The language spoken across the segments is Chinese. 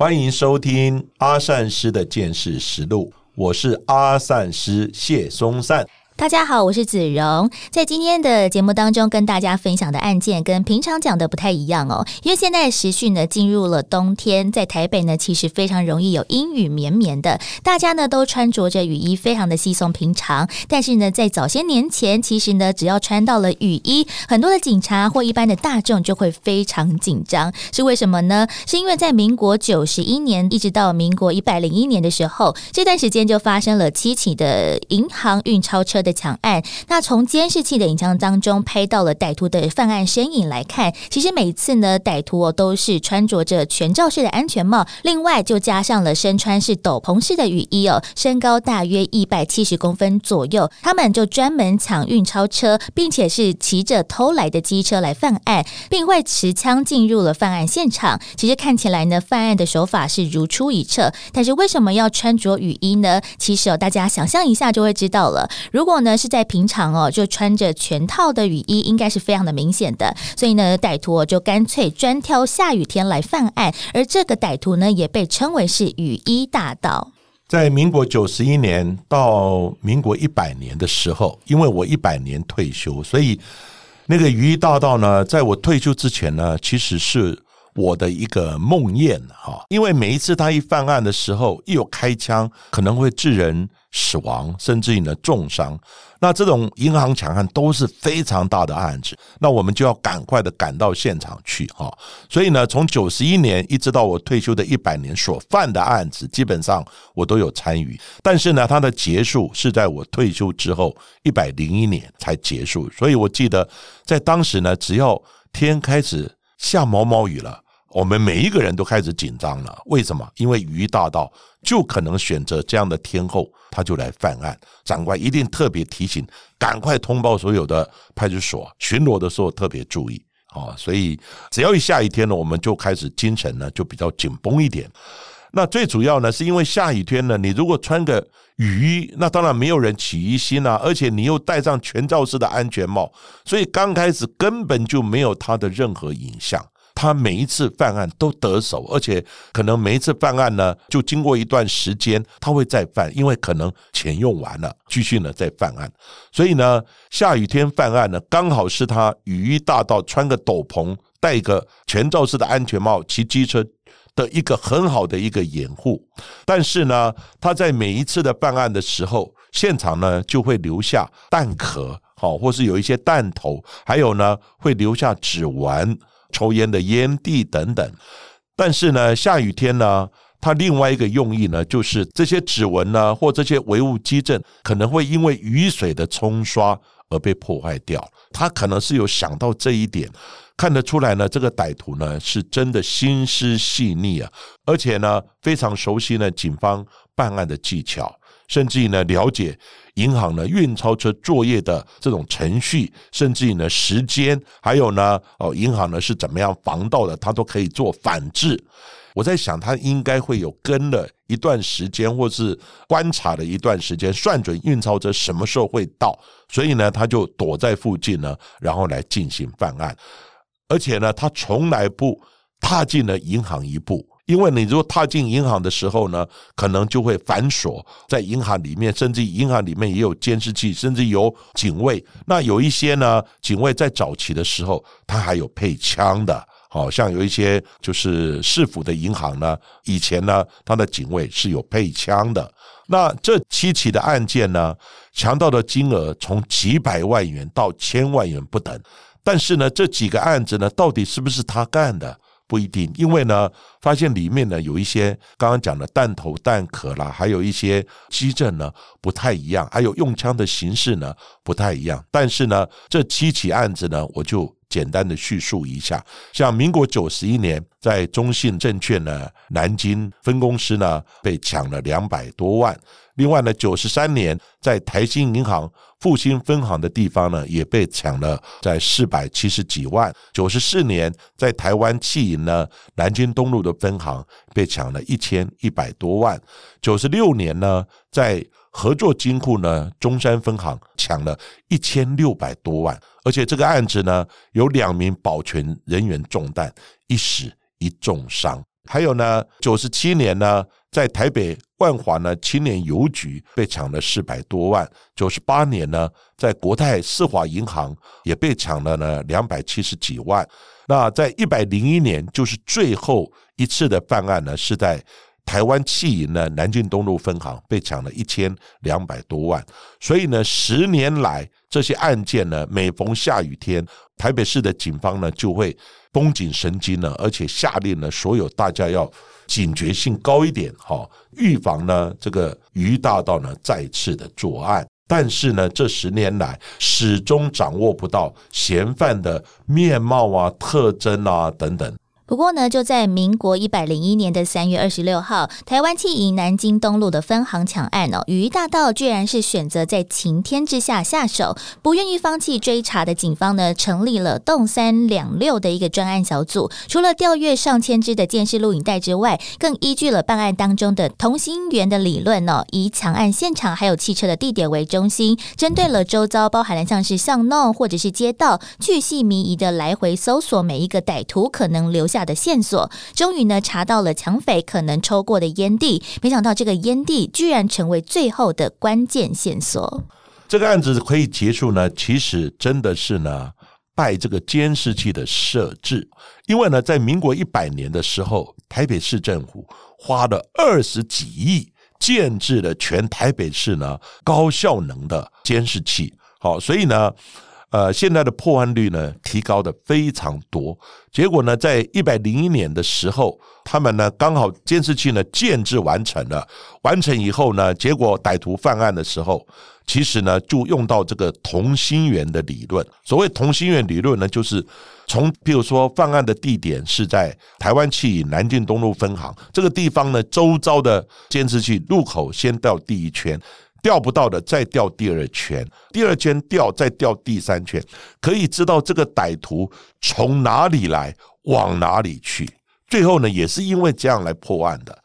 欢迎收听阿善师的见识实录，我是阿善师谢松善。大家好，我是子荣，在今天的节目当中跟大家分享的案件跟平常讲的不太一样哦，因为现在时序呢进入了冬天，在台北呢其实非常容易有阴雨绵绵的，大家呢都穿着着雨衣，非常的稀松平常。但是呢，在早些年前，其实呢只要穿到了雨衣，很多的警察或一般的大众就会非常紧张，是为什么呢？是因为在民国九十一年一直到民国一百零一年的时候，这段时间就发生了七起的银行运钞车。的抢案，那从监视器的影像当中拍到了歹徒的犯案身影来看，其实每次呢，歹徒哦都是穿着着全罩式的安全帽，另外就加上了身穿是斗篷式的雨衣哦，身高大约一百七十公分左右，他们就专门抢运钞车，并且是骑着偷来的机车来犯案，并会持枪进入了犯案现场。其实看起来呢，犯案的手法是如出一辙，但是为什么要穿着雨衣呢？其实哦，大家想象一下就会知道了。如果呢是在平常哦，就穿着全套的雨衣，应该是非常的明显的。所以呢，歹徒就干脆专挑下雨天来犯案。而这个歹徒呢，也被称为是雨衣大盗。在民国九十一年到民国一百年的时候，因为我一百年退休，所以那个雨衣大盗呢，在我退休之前呢，其实是我的一个梦魇哈。因为每一次他一犯案的时候，一有开枪，可能会致人。死亡，甚至于呢重伤，那这种银行抢案都是非常大的案子，那我们就要赶快的赶到现场去哈。所以呢，从九十一年一直到我退休的一百年所犯的案子，基本上我都有参与。但是呢，它的结束是在我退休之后一百零一年才结束。所以我记得在当时呢，只要天开始下毛毛雨了。我们每一个人都开始紧张了，为什么？因为鱼大盗就可能选择这样的天后，他就来犯案。长官一定特别提醒，赶快通报所有的派出所，巡逻的时候特别注意啊！所以只要一下雨天呢，我们就开始精神呢就比较紧绷一点。那最主要呢，是因为下雨天呢，你如果穿个雨衣，那当然没有人起疑心啊，而且你又戴上全罩式的安全帽，所以刚开始根本就没有他的任何影像。他每一次犯案都得手，而且可能每一次犯案呢，就经过一段时间，他会再犯，因为可能钱用完了，继续呢再犯案。所以呢，下雨天犯案呢，刚好是他雨衣大到穿个斗篷、戴个全罩式的安全帽骑机车的一个很好的一个掩护。但是呢，他在每一次的犯案的时候，现场呢就会留下弹壳，好，或是有一些弹头，还有呢会留下指纹。抽烟的烟蒂等等，但是呢，下雨天呢，它另外一个用意呢，就是这些指纹呢，或这些唯物基证，可能会因为雨水的冲刷而被破坏掉。他可能是有想到这一点，看得出来呢，这个歹徒呢，是真的心思细腻啊，而且呢，非常熟悉呢警方办案的技巧。甚至于呢，了解银行呢运钞车作业的这种程序，甚至于呢时间，还有呢哦银行呢是怎么样防盗的，他都可以做反制。我在想，他应该会有跟了一段时间，或是观察了一段时间，算准运钞车什么时候会到，所以呢他就躲在附近呢，然后来进行犯案。而且呢，他从来不踏进了银行一步。因为你如果踏进银行的时候呢，可能就会反锁在银行里面，甚至银行里面也有监视器，甚至有警卫。那有一些呢，警卫在早期的时候，他还有配枪的，好像有一些就是市府的银行呢，以前呢，他的警卫是有配枪的。那这七起的案件呢，强盗的金额从几百万元到千万元不等，但是呢，这几个案子呢，到底是不是他干的？不一定，因为呢，发现里面呢有一些刚刚讲的弹头、弹壳啦，还有一些机证呢不太一样，还有用枪的形式呢不太一样。但是呢，这七起案子呢，我就简单的叙述一下。像民国九十一年，在中信证券呢南京分公司呢被抢了两百多万。另外呢，九十三年在台新银行复兴分行的地方呢，也被抢了在四百七十几万。九十四年在台湾弃银呢南京东路的分行被抢了一千一百多万。九十六年呢，在合作金库呢中山分行抢了一千六百多万，而且这个案子呢有两名保全人员中弹，一死一重伤。还有呢，九十七年呢。在台北万华呢，青年邮局被抢了四百多万。九十八年呢，在国泰世华银行也被抢了呢两百七十几万。那在一百零一年，就是最后一次的犯案呢，是在台湾弃银呢南京东路分行被抢了一千两百多万。所以呢，十年来这些案件呢，每逢下雨天，台北市的警方呢就会绷紧神经呢，而且下令呢，所有大家要。警觉性高一点，哈，预防呢这个鱼大道呢再次的作案。但是呢，这十年来始终掌握不到嫌犯的面貌啊、特征啊等等。不过呢，就在民国一百零一年的三月二十六号，台湾汽银南京东路的分行抢案哦，鱼大道居然是选择在晴天之下下手，不愿意放弃追查的警方呢，成立了动三两六的一个专案小组，除了调阅上千支的监视录影带之外，更依据了办案当中的同心圆的理论哦，以抢案现场还有汽车的地点为中心，针对了周遭包含了像是巷弄或者是街道，巨细靡遗的来回搜索每一个歹徒可能留下。的线索，终于呢查到了抢匪可能抽过的烟蒂，没想到这个烟蒂居然成为最后的关键线索。这个案子可以结束呢，其实真的是呢拜这个监视器的设置，因为呢在民国一百年的时候，台北市政府花了二十几亿建制了全台北市呢高效能的监视器，好，所以呢。呃，现在的破案率呢提高的非常多。结果呢，在一百零一年的时候，他们呢刚好监视器呢建制完成了。完成以后呢，结果歹徒犯案的时候，其实呢就用到这个同心圆的理论。所谓同心圆理论呢，就是从比如说犯案的地点是在台湾汽南京东路分行这个地方呢，周遭的监视器入口先到第一圈。钓不到的，再钓第二圈，第二圈钓，再钓第三圈，可以知道这个歹徒从哪里来，往哪里去。最后呢，也是因为这样来破案的。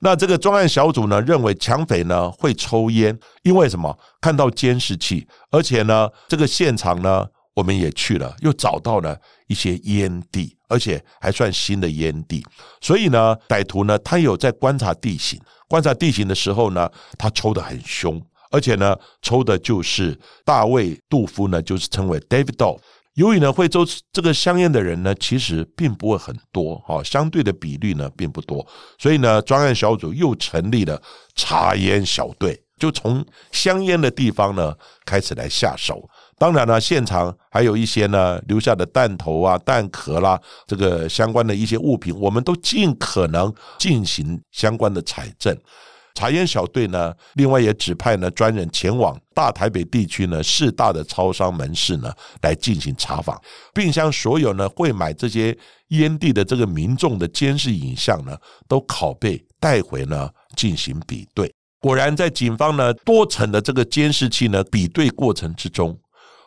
那这个专案小组呢，认为抢匪呢会抽烟，因为什么？看到监视器，而且呢，这个现场呢，我们也去了，又找到了一些烟蒂，而且还算新的烟蒂。所以呢，歹徒呢，他有在观察地形。观察地形的时候呢，他抽的很凶，而且呢，抽的就是大卫杜夫呢，就是称为 David d o。由于呢，会抽这个香烟的人呢，其实并不会很多，哈，相对的比率呢并不多，所以呢，专案小组又成立了查烟小队，就从香烟的地方呢开始来下手。当然了，现场还有一些呢留下的弹头啊、弹壳啦，这个相关的一些物品，我们都尽可能进行相关的采证。查烟小队呢，另外也指派呢专人前往大台北地区呢四大的超商门市呢来进行查访，并将所有呢会买这些烟蒂的这个民众的监视影像呢都拷贝带回呢进行比对。果然，在警方呢多层的这个监视器呢比对过程之中。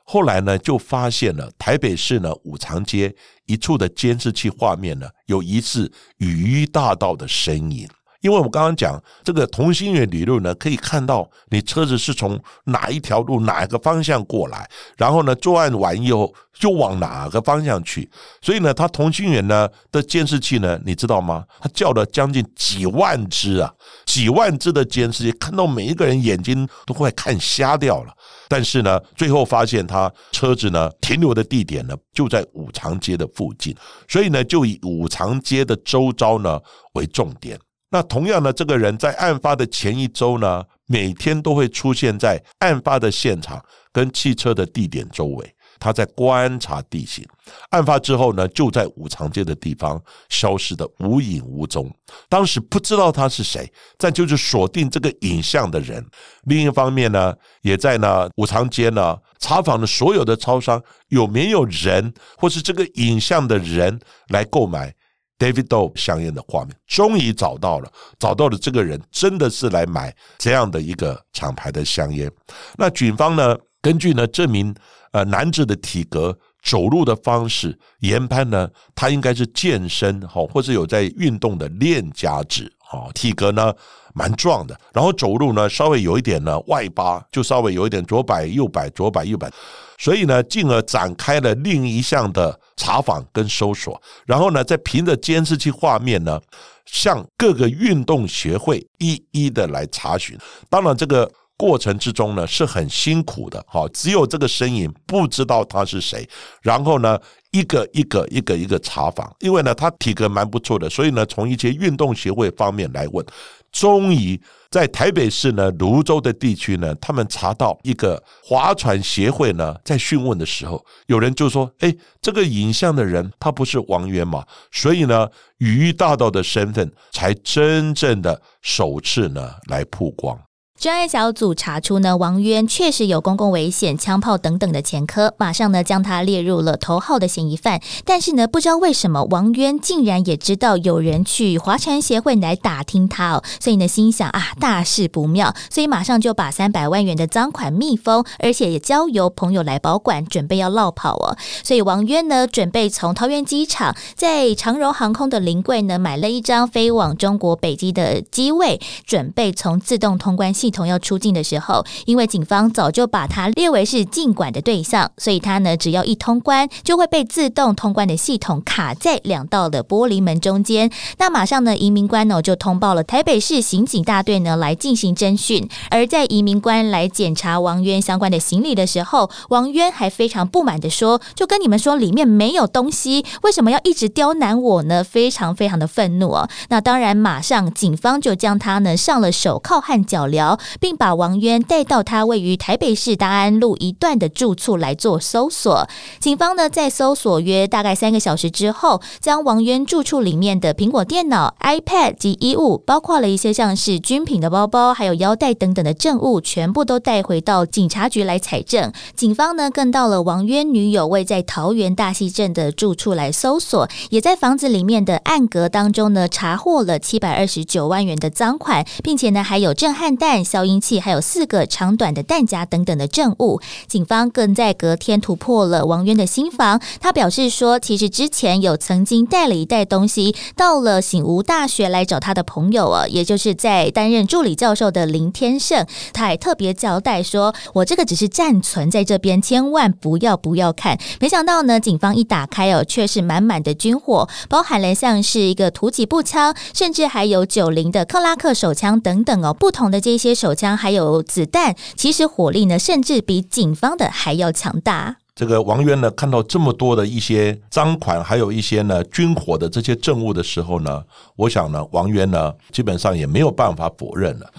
后来呢，就发现了台北市呢五常街一处的监视器画面呢，有疑似雨衣大盗的身影。因为我刚刚讲这个同心圆理论呢，可以看到你车子是从哪一条路、哪一个方向过来，然后呢作案完以后就往哪个方向去。所以呢，它同心圆呢的监视器呢，你知道吗？它叫了将近几万只啊，几万只的监视器，看到每一个人眼睛都快看瞎掉了。但是呢，最后发现他车子呢停留的地点呢就在五常街的附近，所以呢就以五常街的周遭呢为重点。那同样的，这个人在案发的前一周呢，每天都会出现在案发的现场跟汽车的地点周围。他在观察地形。案发之后呢，就在五常街的地方消失的无影无踪。当时不知道他是谁，但就是锁定这个影像的人。另一方面呢，也在呢五常街呢查访了所有的超商，有没有人或是这个影像的人来购买 David Doe 香烟的画面。终于找到了，找到了这个人真的是来买这样的一个厂牌的香烟。那警方呢，根据呢这名呃男子的体格。走路的方式，研判呢，他应该是健身哈，或是有在运动的练家子哦，体格呢蛮壮的，然后走路呢稍微有一点呢外八，就稍微有一点左摆右摆左摆右摆，所以呢，进而展开了另一项的查访跟搜索，然后呢，再凭着监视器画面呢，向各个运动协会一一的来查询，当然这个。过程之中呢是很辛苦的，哈，只有这个身影不知道他是谁，然后呢一个一个一个一个查访，因为呢他体格蛮不错的，所以呢从一些运动协会方面来问，终于在台北市呢泸州的地区呢，他们查到一个划船协会呢在讯问的时候，有人就说：“哎，这个影像的人他不是王渊嘛？”所以呢，于大道的身份才真正的首次呢来曝光。专案小组查出呢，王渊确实有公共危险、枪炮等等的前科，马上呢将他列入了头号的嫌疑犯。但是呢，不知道为什么王渊竟然也知道有人去划船协会来打听他哦，所以呢心想啊，大事不妙，所以马上就把三百万元的赃款密封，而且也交由朋友来保管，准备要落跑哦。所以王渊呢，准备从桃园机场在长荣航空的临柜呢买了一张飞往中国北机的机位，准备从自动通关系。同要出境的时候，因为警方早就把他列为是禁管的对象，所以他呢只要一通关，就会被自动通关的系统卡在两道的玻璃门中间。那马上呢，移民官呢就通报了台北市刑警大队呢来进行侦讯。而在移民官来检查王渊相关的行李的时候，王渊还非常不满的说：“就跟你们说里面没有东西，为什么要一直刁难我呢？”非常非常的愤怒哦。那当然，马上警方就将他呢上了手铐和脚镣。并把王渊带到他位于台北市大安路一段的住处来做搜索。警方呢，在搜索约大概三个小时之后，将王渊住处里面的苹果电脑、iPad 及衣物，包括了一些像是军品的包包、还有腰带等等的证物，全部都带回到警察局来采证。警方呢，更到了王渊女友位在桃园大溪镇的住处来搜索，也在房子里面的暗格当中呢，查获了七百二十九万元的赃款，并且呢，还有震撼弹。消音器，还有四个长短的弹夹等等的证物。警方更在隔天突破了王渊的新房。他表示说，其实之前有曾经带了一袋东西到了醒吾大学来找他的朋友啊，也就是在担任助理教授的林天胜。他还特别交代说：“我这个只是暂存在这边，千万不要不要看。”没想到呢，警方一打开哦，却是满满的军火，包含了像是一个突击步枪，甚至还有九零的克拉克手枪等等哦，不同的这些。手枪还有子弹，其实火力呢，甚至比警方的还要强大。这个王渊呢，看到这么多的一些赃款，还有一些呢军火的这些证物的时候呢，我想呢，王渊呢，基本上也没有办法否认了。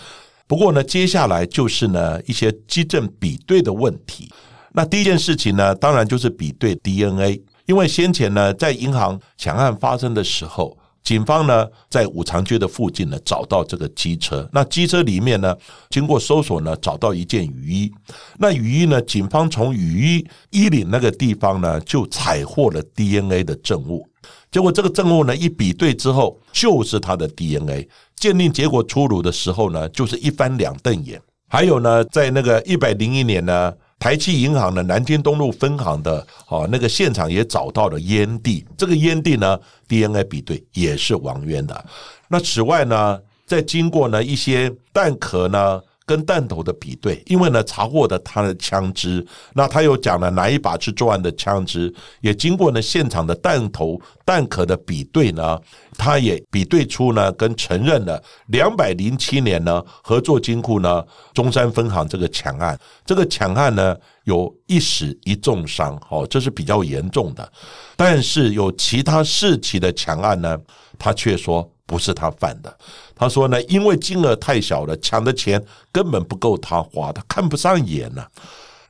不过呢，接下来就是呢一些基证比对的问题。那第一件事情呢，当然就是比对 DNA，因为先前呢，在银行抢案发生的时候。警方呢，在五常街的附近呢，找到这个机车。那机车里面呢，经过搜索呢，找到一件雨衣。那雨衣呢，警方从雨衣衣领那个地方呢，就采获了 DNA 的证物。结果这个证物呢，一比对之后，就是它的 DNA。鉴定结果出炉的时候呢，就是一翻两瞪眼。还有呢，在那个一百零一年呢。台气银行的南京东路分行的哦，那个现场也找到了烟蒂，这个烟蒂呢，DNA 比对也是王渊的。那此外呢，在经过呢一些蛋壳呢。跟弹头的比对，因为呢查获的他的枪支，那他又讲了哪一把是作案的枪支，也经过呢现场的弹头弹壳的比对呢，他也比对出呢跟承认了两百零七年呢合作金库呢中山分行这个抢案，这个抢案呢有一死一重伤，哦，这是比较严重的，但是有其他四起的抢案呢，他却说。不是他犯的，他说呢，因为金额太小了，抢的钱根本不够他花，他看不上眼呢。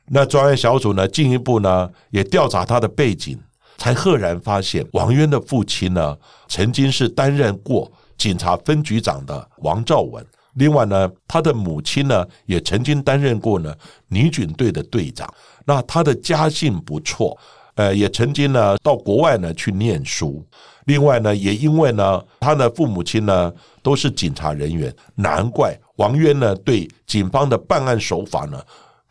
那专案小组呢，进一步呢也调查他的背景，才赫然发现王渊的父亲呢，曾经是担任过警察分局长的王兆文。另外呢，他的母亲呢，也曾经担任过呢女警队的队长。那他的家境不错，呃，也曾经呢到国外呢去念书。另外呢，也因为呢他的父母亲呢都是警察人员，难怪王渊呢对警方的办案手法呢。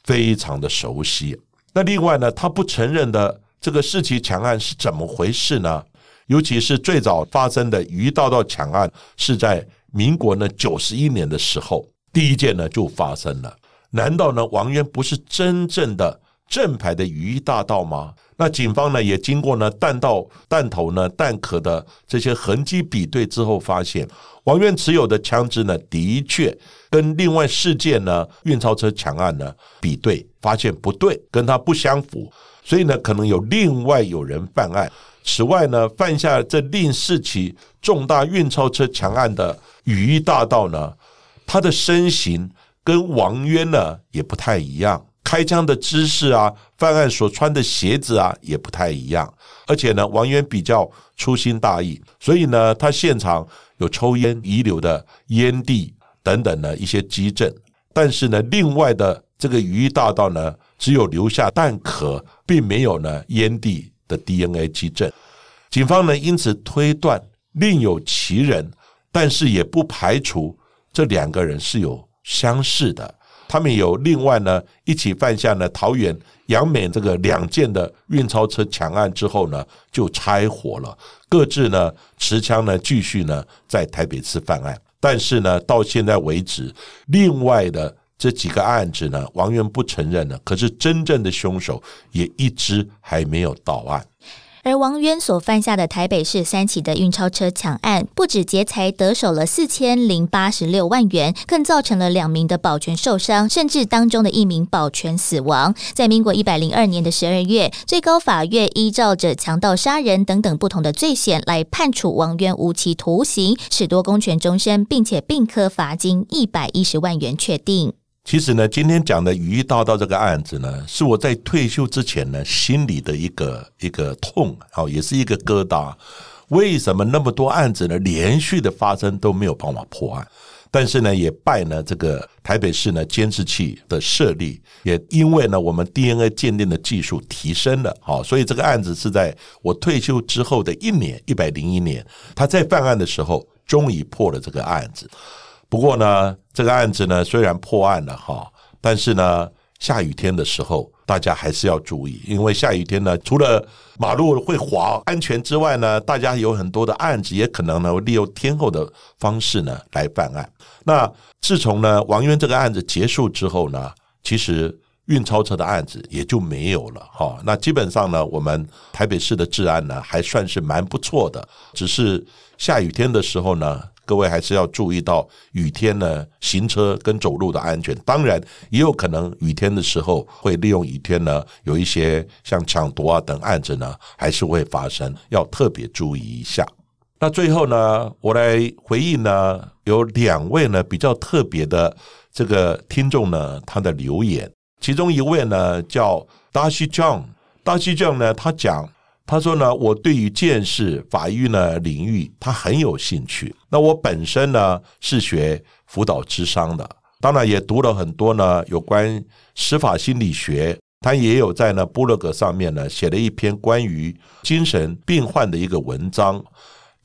非常的熟悉。那另外呢，他不承认的这个四起强案是怎么回事呢？尤其是最早发生的鱼道道抢案，是在民国呢九十一年的时候，第一件呢就发生了。难道呢王渊不是真正的正牌的雨衣大盗吗？那警方呢也经过呢弹道、弹头呢弹壳的这些痕迹比对之后，发现王渊持有的枪支呢的确。跟另外事件呢，运钞车抢案呢比对，发现不对，跟他不相符，所以呢，可能有另外有人犯案。此外呢，犯下这另四起重大运钞车抢案的雨衣大盗呢，他的身形跟王渊呢也不太一样，开枪的姿势啊，犯案所穿的鞋子啊也不太一样，而且呢，王源比较粗心大意，所以呢，他现场有抽烟遗留的烟蒂。等等的一些基证，但是呢，另外的这个鱼大道呢，只有留下弹壳，并没有呢烟蒂的 DNA 基证。警方呢因此推断另有其人，但是也不排除这两个人是有相似的。他们有另外呢一起犯下呢桃园、杨美这个两件的运钞车抢案之后呢，就拆伙了，各自呢持枪呢继续呢在台北市犯案。但是呢，到现在为止，另外的这几个案子呢，王源不承认了。可是真正的凶手也一直还没有到案。而王渊所犯下的台北市三起的运钞车抢案，不止劫财得手了四千零八十六万元，更造成了两名的保全受伤，甚至当中的一名保全死亡。在民国一百零二年的十二月，最高法院依照着强盗杀人等等不同的罪嫌来判处王渊无期徒刑，使多公权终身，并且并科罚金一百一十万元，确定。其实呢，今天讲的雨衣大盗这个案子呢，是我在退休之前呢心里的一个一个痛，好，也是一个疙瘩。为什么那么多案子呢连续的发生都没有办法破案？但是呢，也拜呢这个台北市呢监视器的设立，也因为呢我们 DNA 鉴定的技术提升了，好，所以这个案子是在我退休之后的一年一百零一年，他在犯案的时候，终于破了这个案子。不过呢，这个案子呢虽然破案了哈，但是呢，下雨天的时候大家还是要注意，因为下雨天呢，除了马路会滑安全之外呢，大家有很多的案子也可能呢利用天后的方式呢来办案。那自从呢王渊这个案子结束之后呢，其实运钞车的案子也就没有了哈。那基本上呢，我们台北市的治安呢还算是蛮不错的，只是下雨天的时候呢。各位还是要注意到雨天呢，行车跟走路的安全。当然，也有可能雨天的时候会利用雨天呢，有一些像抢夺啊等案子呢，还是会发生，要特别注意一下。那最后呢，我来回应呢，有两位呢比较特别的这个听众呢，他的留言，其中一位呢叫 Darcy John，Darcy John 呢，他讲。他说呢，我对于见识法律呢领域，他很有兴趣。那我本身呢是学辅导智商的，当然也读了很多呢有关司法心理学。他也有在呢布洛格上面呢写了一篇关于精神病患的一个文章。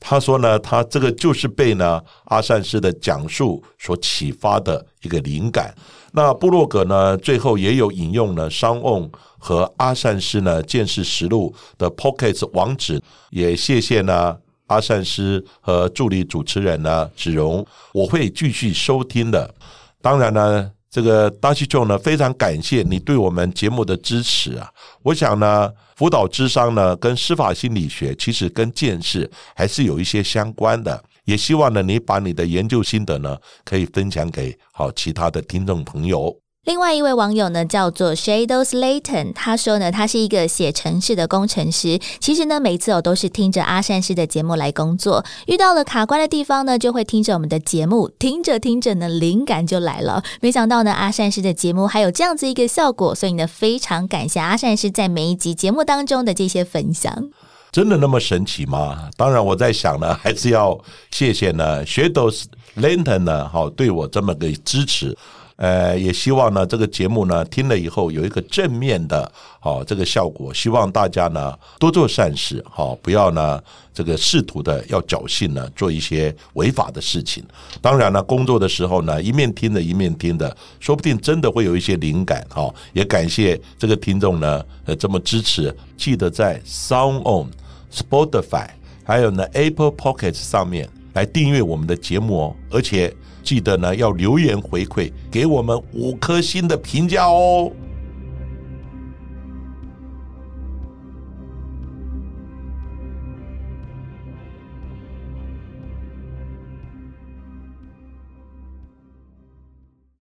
他说呢，他这个就是被呢阿善师的讲述所启发的一个灵感。那布洛格呢，最后也有引用了商翁和阿善师呢见识实录的 Pockets 网址，也谢谢呢阿善师和助理主持人呢子荣，我会继续收听的。当然呢，这个 d a c h Joe 呢，非常感谢你对我们节目的支持啊！我想呢，辅导智商呢跟司法心理学其实跟见识还是有一些相关的。也希望呢，你把你的研究心得呢，可以分享给好其他的听众朋友。另外一位网友呢，叫做 Shadows Layton，他说呢，他是一个写程式的工程师。其实呢，每次我都是听着阿善师的节目来工作，遇到了卡关的地方呢，就会听着我们的节目，听着听着呢，灵感就来了。没想到呢，阿善师的节目还有这样子一个效果，所以呢，非常感谢阿善师在每一集节目当中的这些分享。真的那么神奇吗？当然，我在想呢，还是要谢谢呢，Shadows Layton 呢，好对我这么个支持。呃，也希望呢，这个节目呢听了以后有一个正面的，好这个效果。希望大家呢多做善事，好不要呢这个试图的要侥幸呢做一些违法的事情。当然了，工作的时候呢一面听着一面听的，说不定真的会有一些灵感。哈，也感谢这个听众呢呃这么支持。记得在 Sound On、Spotify 还有呢 Apple Pocket 上面来订阅我们的节目哦，而且。记得呢，要留言回馈，给我们五颗星的评价哦。